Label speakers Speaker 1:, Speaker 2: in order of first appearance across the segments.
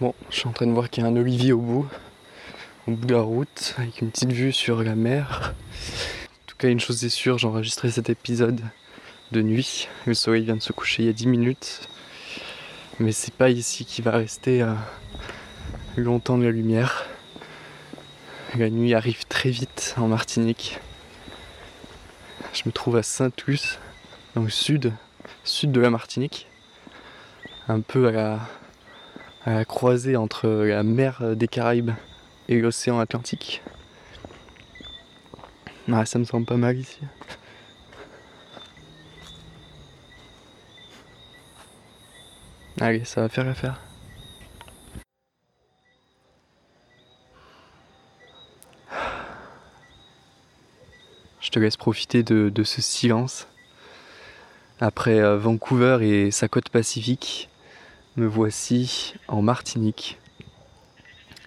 Speaker 1: Bon, je suis en train de voir qu'il y a un olivier au bout, au bout de la route, avec une petite vue sur la mer. En tout cas, une chose est sûre, j'ai enregistré cet épisode de nuit. Le soleil vient de se coucher il y a 10 minutes. Mais c'est pas ici qu'il va rester euh, longtemps de la lumière. La nuit arrive très vite en Martinique. Je me trouve à Saint-Luce, dans le sud, sud de la Martinique. Un peu à la, à la croisée entre la mer des Caraïbes et l'océan Atlantique. Ah, ça me semble pas mal ici. Allez, ça va faire l'affaire. Je te laisse profiter de, de ce silence. Après euh, Vancouver et sa côte pacifique, me voici en Martinique.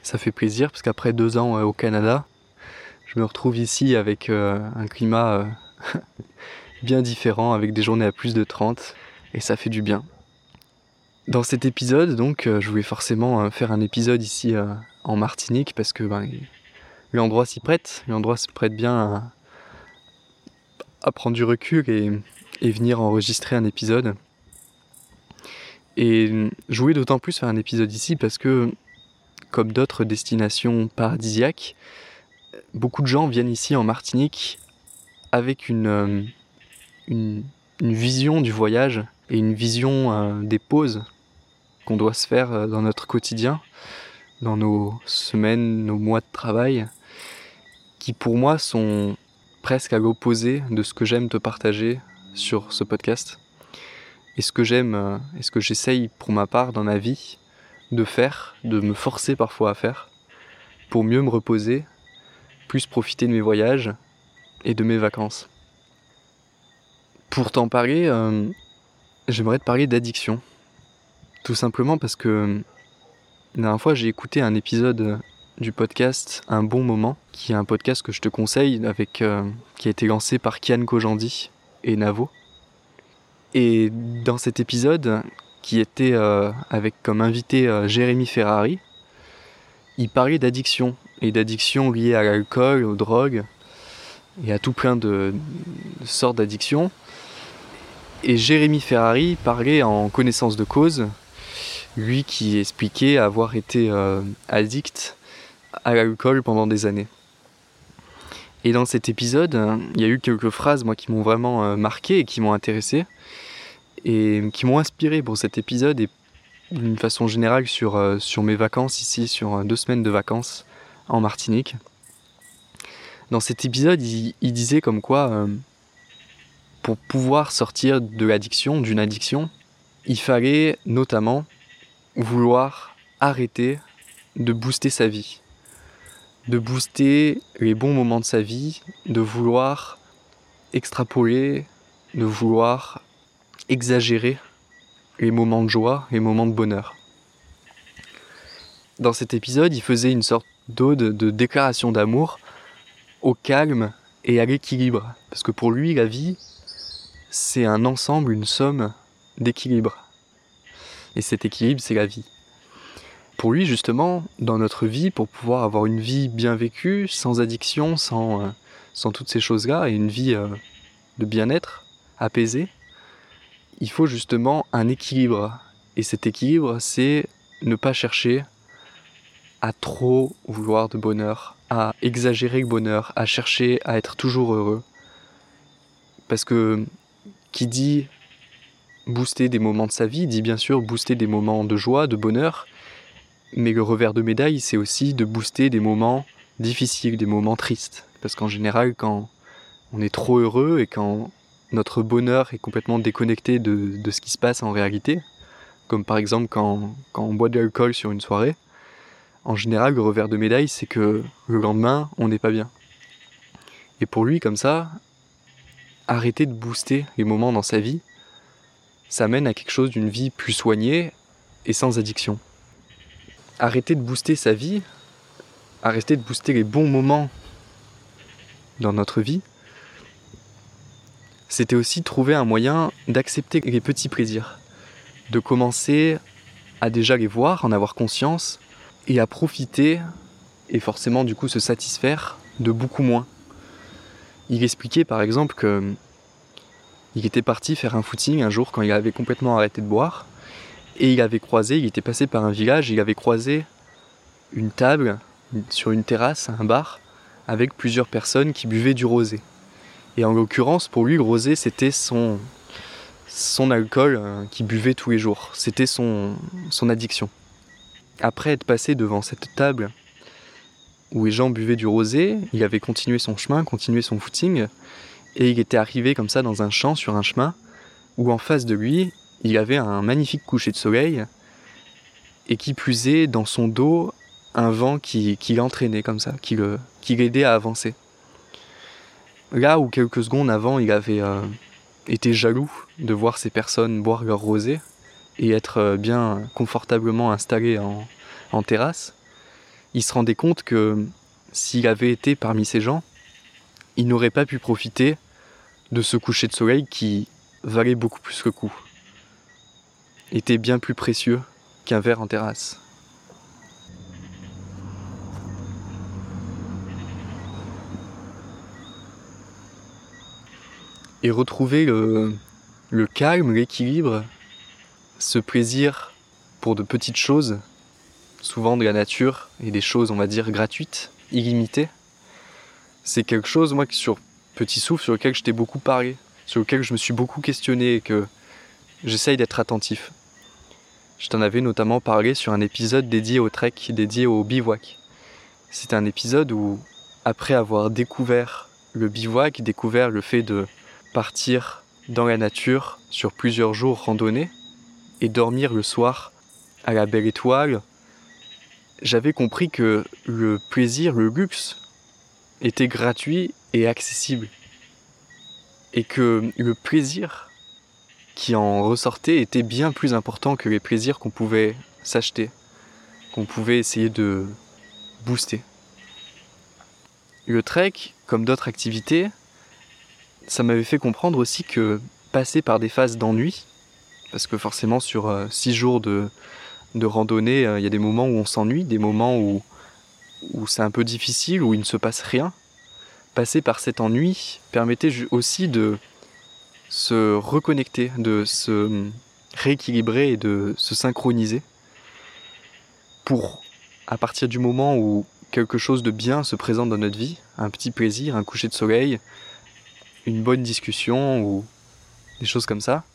Speaker 1: Ça fait plaisir parce qu'après deux ans euh, au Canada, je me retrouve ici avec euh, un climat euh, bien différent, avec des journées à plus de 30, et ça fait du bien. Dans cet épisode, donc, je voulais forcément faire un épisode ici en Martinique parce que ben, l'endroit s'y prête, l'endroit se prête bien à, prendre du recul et venir enregistrer un épisode. Et je voulais d'autant plus faire un épisode ici parce que, comme d'autres destinations paradisiaques, beaucoup de gens viennent ici en Martinique avec une, euh, une, une vision du voyage et une vision euh, des pauses qu'on doit se faire euh, dans notre quotidien, dans nos semaines, nos mois de travail, qui pour moi sont presque à l'opposé de ce que j'aime te partager sur ce podcast. Et ce que j'aime euh, et ce que j'essaye pour ma part dans ma vie de faire, de me forcer parfois à faire, pour mieux me reposer, plus profiter de mes voyages et de mes vacances. Pour t'en parler, euh, j'aimerais te parler d'addiction. Tout simplement parce que la dernière fois j'ai écouté un épisode du podcast Un bon moment, qui est un podcast que je te conseille, avec, euh, qui a été lancé par Kian Kojandi et Navo. Et dans cet épisode, qui était euh, avec comme invité euh, Jérémy Ferrari, il parlait d'addiction, et d'addiction liée à l'alcool, aux drogues, et à tout plein de, sortes d'addictions. Et Jérémy Ferrari parlait en connaissance de cause, lui qui expliquait avoir été euh, addict à l'alcool pendant des années. Et dans cet épisode, il y a eu quelques phrases moi qui m'ont vraiment marqué et qui m'ont intéressé et qui m'ont inspiré pour cet épisode et d'une façon générale sur, euh, sur mes vacances ici, sur euh, deux semaines de vacances en Martinique. Dans cet épisode, il, disait comme quoi, euh, pour pouvoir sortir de l'addiction, d'une addiction, il fallait notamment vouloir arrêter de booster sa vie, de booster les bons moments de sa vie, de vouloir extrapoler, de vouloir exagérer les moments de joie, les moments de bonheur. Dans cet épisode, il faisait une sorte d'ode de déclaration d'amour au calme et à l'équilibre. Parce que pour lui, la vie, c'est un ensemble, une somme d'équilibre. Et cet équilibre, c'est la vie. Pour lui, justement, dans notre vie, pour pouvoir avoir une vie bien vécue, sans addiction, sans, euh, sans toutes ces choses-là, et une vie euh, de bien-être, apaisée, il faut justement un équilibre. Et cet équilibre, c'est ne pas chercher à trop vouloir de bonheur, à exagérer le bonheur, à chercher à être toujours heureux. Parce que qui dit booster des moments de sa vie, dit bien sûr booster des moments de joie, de bonheur, mais le revers de médaille, c'est aussi de booster des moments difficiles, des moments tristes. Parce qu'en général, quand on est trop heureux et quand notre bonheur est complètement déconnecté de, de ce qui se passe en réalité, comme par exemple quand, quand on boit de l'alcool sur une soirée, en général, le revers de médaille, c'est que le lendemain, on n'est pas bien. Et pour lui, comme ça, arrêter de booster les moments dans sa vie, ça mène à quelque chose d'une vie plus soignée et sans addiction. Arrêter de booster sa vie, arrêter de booster les bons moments dans notre vie, c'était aussi trouver un moyen d'accepter les petits plaisirs, de commencer à déjà les voir, en avoir conscience, et à profiter, et forcément du coup se satisfaire de beaucoup moins. Il expliquait par exemple que il était parti faire un footing un jour quand il avait complètement arrêté de boire, et il avait croisé, il était passé par un village, il avait croisé une table sur une terrasse, un bar, avec plusieurs personnes qui buvaient du rosé. Et en l'occurrence, pour lui, le rosé, c'était son, alcool euh, qu'il buvait tous les jours. C'était son, son addiction. Après être passé devant cette table où les gens buvaient du rosé, il avait continué son chemin, continué son footing, et il était arrivé comme ça dans un champ sur un chemin où en face de lui, il avait un magnifique coucher de soleil, et qui est, dans son dos, un vent qui, l'entraînait comme ça, qui l'aidait à avancer. Là où quelques secondes avant, il avait euh, été jaloux de voir ces personnes boire leur rosé et être euh, bien confortablement installé en, terrasse, il se rendait compte que s'il avait été parmi ces gens, il n'aurait pas pu profiter de ce coucher de soleil qui valait beaucoup plus que coup, était bien plus précieux qu'un verre en terrasse. Et retrouver le, calme, l'équilibre, ce plaisir pour de petites choses, souvent de la nature et des choses, on va dire, gratuites, illimitées, c'est quelque chose, moi, sur Petit Souffle, sur lequel je t'ai beaucoup parlé, sur lequel je me suis beaucoup questionné et que j'essaye d'être attentif. Je t'en avais notamment parlé sur un épisode dédié au trek, dédié au bivouac. C'était un épisode où, après avoir découvert le bivouac, découvert le fait de partir dans la nature sur plusieurs jours randonnés et dormir le soir à la belle étoile, j'avais compris que le plaisir, le luxe, était gratuit et accessible. Et que le plaisir qui en ressortait était bien plus important que les plaisirs qu'on pouvait s'acheter, qu'on pouvait essayer de booster. Le trek, comme d'autres activités, ça m'avait fait comprendre aussi que passer par des phases d'ennui, parce que forcément sur euh, six jours de, randonnée, euh, il y a des moments où on s'ennuie, des moments où, où c'est un peu difficile, où il ne se passe rien. Passer par cet ennui permettait aussi de se reconnecter, de se rééquilibrer et de se synchroniser pour, à partir du moment où quelque chose de bien se présente dans notre vie, un petit plaisir, un coucher de soleil, une bonne discussion ou des choses comme ça,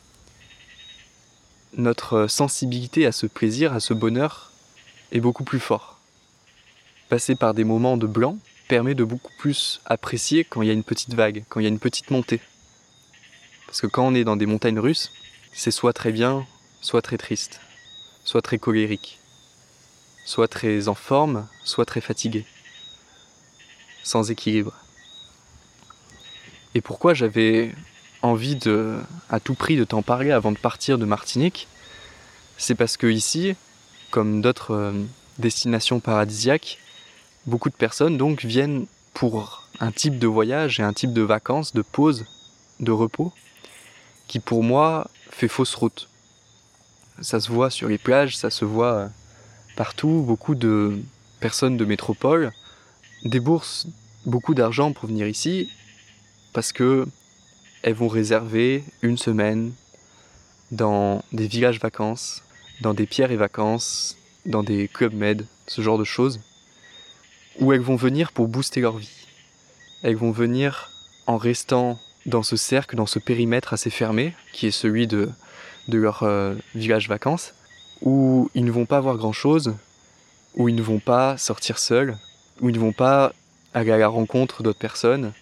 Speaker 1: notre sensibilité à ce plaisir, à ce bonheur, est beaucoup plus fort. Passer par des moments de blanc permet de beaucoup plus apprécier quand il y a une petite vague, quand il y a une petite montée. Parce que quand on est dans des montagnes russes, c'est soit très bien, soit très triste, soit très colérique, soit très en forme, soit très fatigué, sans équilibre. Et pourquoi j'avais envie de, à tout prix de t'en parler avant de partir de Martinique, c'est parce que ici, comme d'autres euh, destinations paradisiaques, beaucoup de personnes donc viennent pour un type de voyage et un type de vacances, de pause, de repos, qui pour moi fait fausse route. Ça se voit sur les plages, ça se voit euh, partout, beaucoup de personnes de métropole déboursent beaucoup d'argent pour venir ici parce que elles vont réserver une semaine dans des villages vacances, dans des pierres et vacances, dans des clubs med, ce genre de choses, où elles vont venir pour booster leur vie. Elles vont venir en restant dans ce cercle, dans ce périmètre assez fermé, qui est celui de, de leur euh, village vacances, où ils ne vont pas voir grand-chose, où ils ne vont pas sortir seuls, où ils ne vont pas aller à la rencontre d'autres personnes,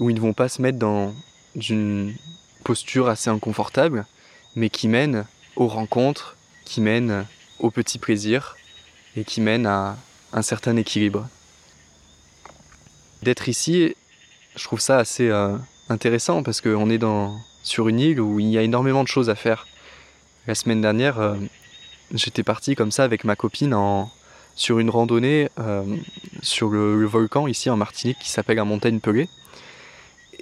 Speaker 1: où ils ne vont pas se mettre dans une posture assez inconfortable, mais qui mène aux rencontres, qui mène aux petits plaisirs et qui mène à un certain équilibre. D'être ici, je trouve ça assez euh, intéressant parce qu'on est sur une île où il y a énormément de choses à faire. La semaine dernière, euh, j'étais parti comme ça avec ma copine sur une randonnée euh, sur le, le, volcan ici en Martinique qui s'appelle la montagne Pelée.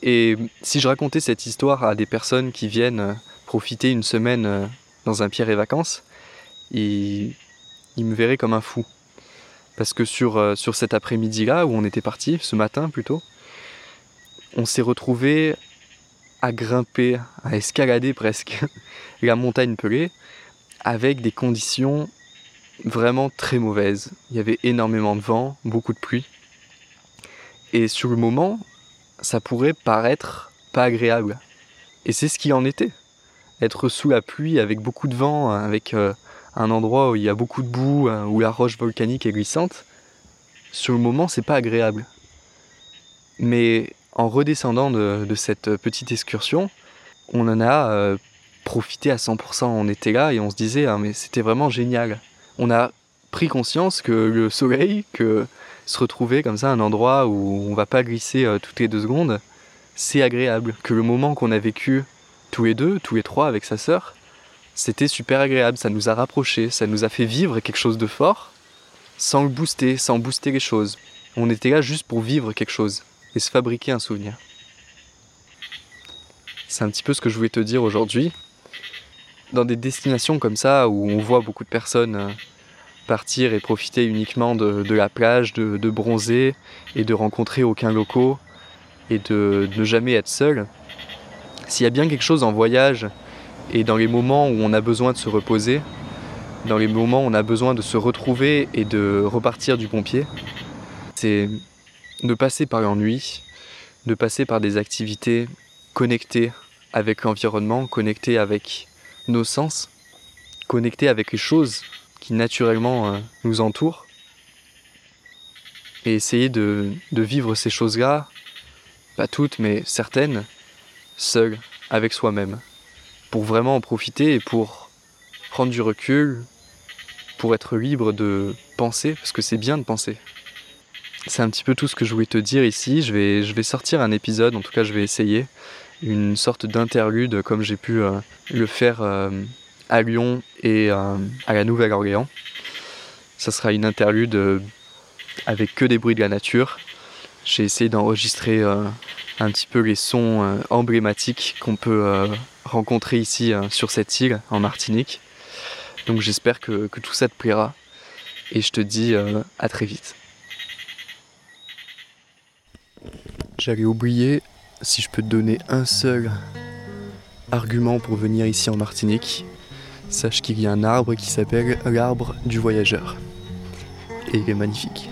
Speaker 1: Et si je racontais cette histoire à des personnes qui viennent profiter une semaine dans un pierre et vacances, il, il me verrait comme un fou. Parce que sur, euh, sur cet après-midi-là, où on était parti, ce matin plutôt, on s'est retrouvé à grimper, à escalader presque la montagne Pelée avec des conditions vraiment très mauvaises. Il y avait énormément de vent, beaucoup de pluie. Et sur le moment, ça pourrait paraître pas agréable. Et c'est ce qui en était. Être sous la pluie avec beaucoup de vent, avec euh, un endroit où il y a beaucoup de boue, euh, où la roche volcanique est glissante, sur le moment, c'est pas agréable. Mais en redescendant de, cette petite excursion, on en a euh, profité à 100%. On était là et on se disait, ah, mais c'était vraiment génial. On a pris conscience que le soleil, que se retrouver comme ça un endroit où on va pas glisser euh, toutes les deux secondes, c'est agréable. Que le moment qu'on a vécu tous les deux, tous les trois avec sa sœur, c'était super agréable. Ça nous a rapprochés, ça nous a fait vivre quelque chose de fort sans le booster, sans booster les choses. On était là juste pour vivre quelque chose et se fabriquer un souvenir. C'est un petit peu ce que je voulais te dire aujourd'hui. Dans des destinations comme ça où on voit beaucoup de personnes euh, partir et profiter uniquement de, la plage, de, bronzer et de rencontrer aucun locaux et de, ne jamais être seul, s'il y a bien quelque chose en voyage et dans les moments où on a besoin de se reposer, dans les moments où on a besoin de se retrouver et de repartir du bon pied, c'est de passer par l'ennui, de passer par des activités connectées avec l'environnement, connectées avec nos sens, connectées avec les choses naturellement euh, nous entourent, et essayer de, de vivre ces choses-là, pas toutes, mais certaines, seules, avec soi-même, pour vraiment en profiter et pour prendre du recul, pour être libre de penser, parce que c'est bien de penser. C'est un petit peu tout ce que je voulais te dire ici. Je vais, je vais sortir un épisode, en tout cas je vais essayer, une sorte d'interlude comme j'ai pu euh, le faire euh, à Lyon et euh, à la Nouvelle-Orléans. Ça sera une interlude avec que des bruits de la nature. J'ai essayé d'enregistrer un petit peu les sons emblématiques qu'on peut rencontrer ici sur cette île en Martinique. Donc j'espère que, que, tout ça te plaira et je te dis à très vite. J'avais oublié si je peux te donner un seul argument pour venir ici en Martinique. Sache qu'il y a un arbre qui s'appelle l'arbre du voyageur. Et il est magnifique.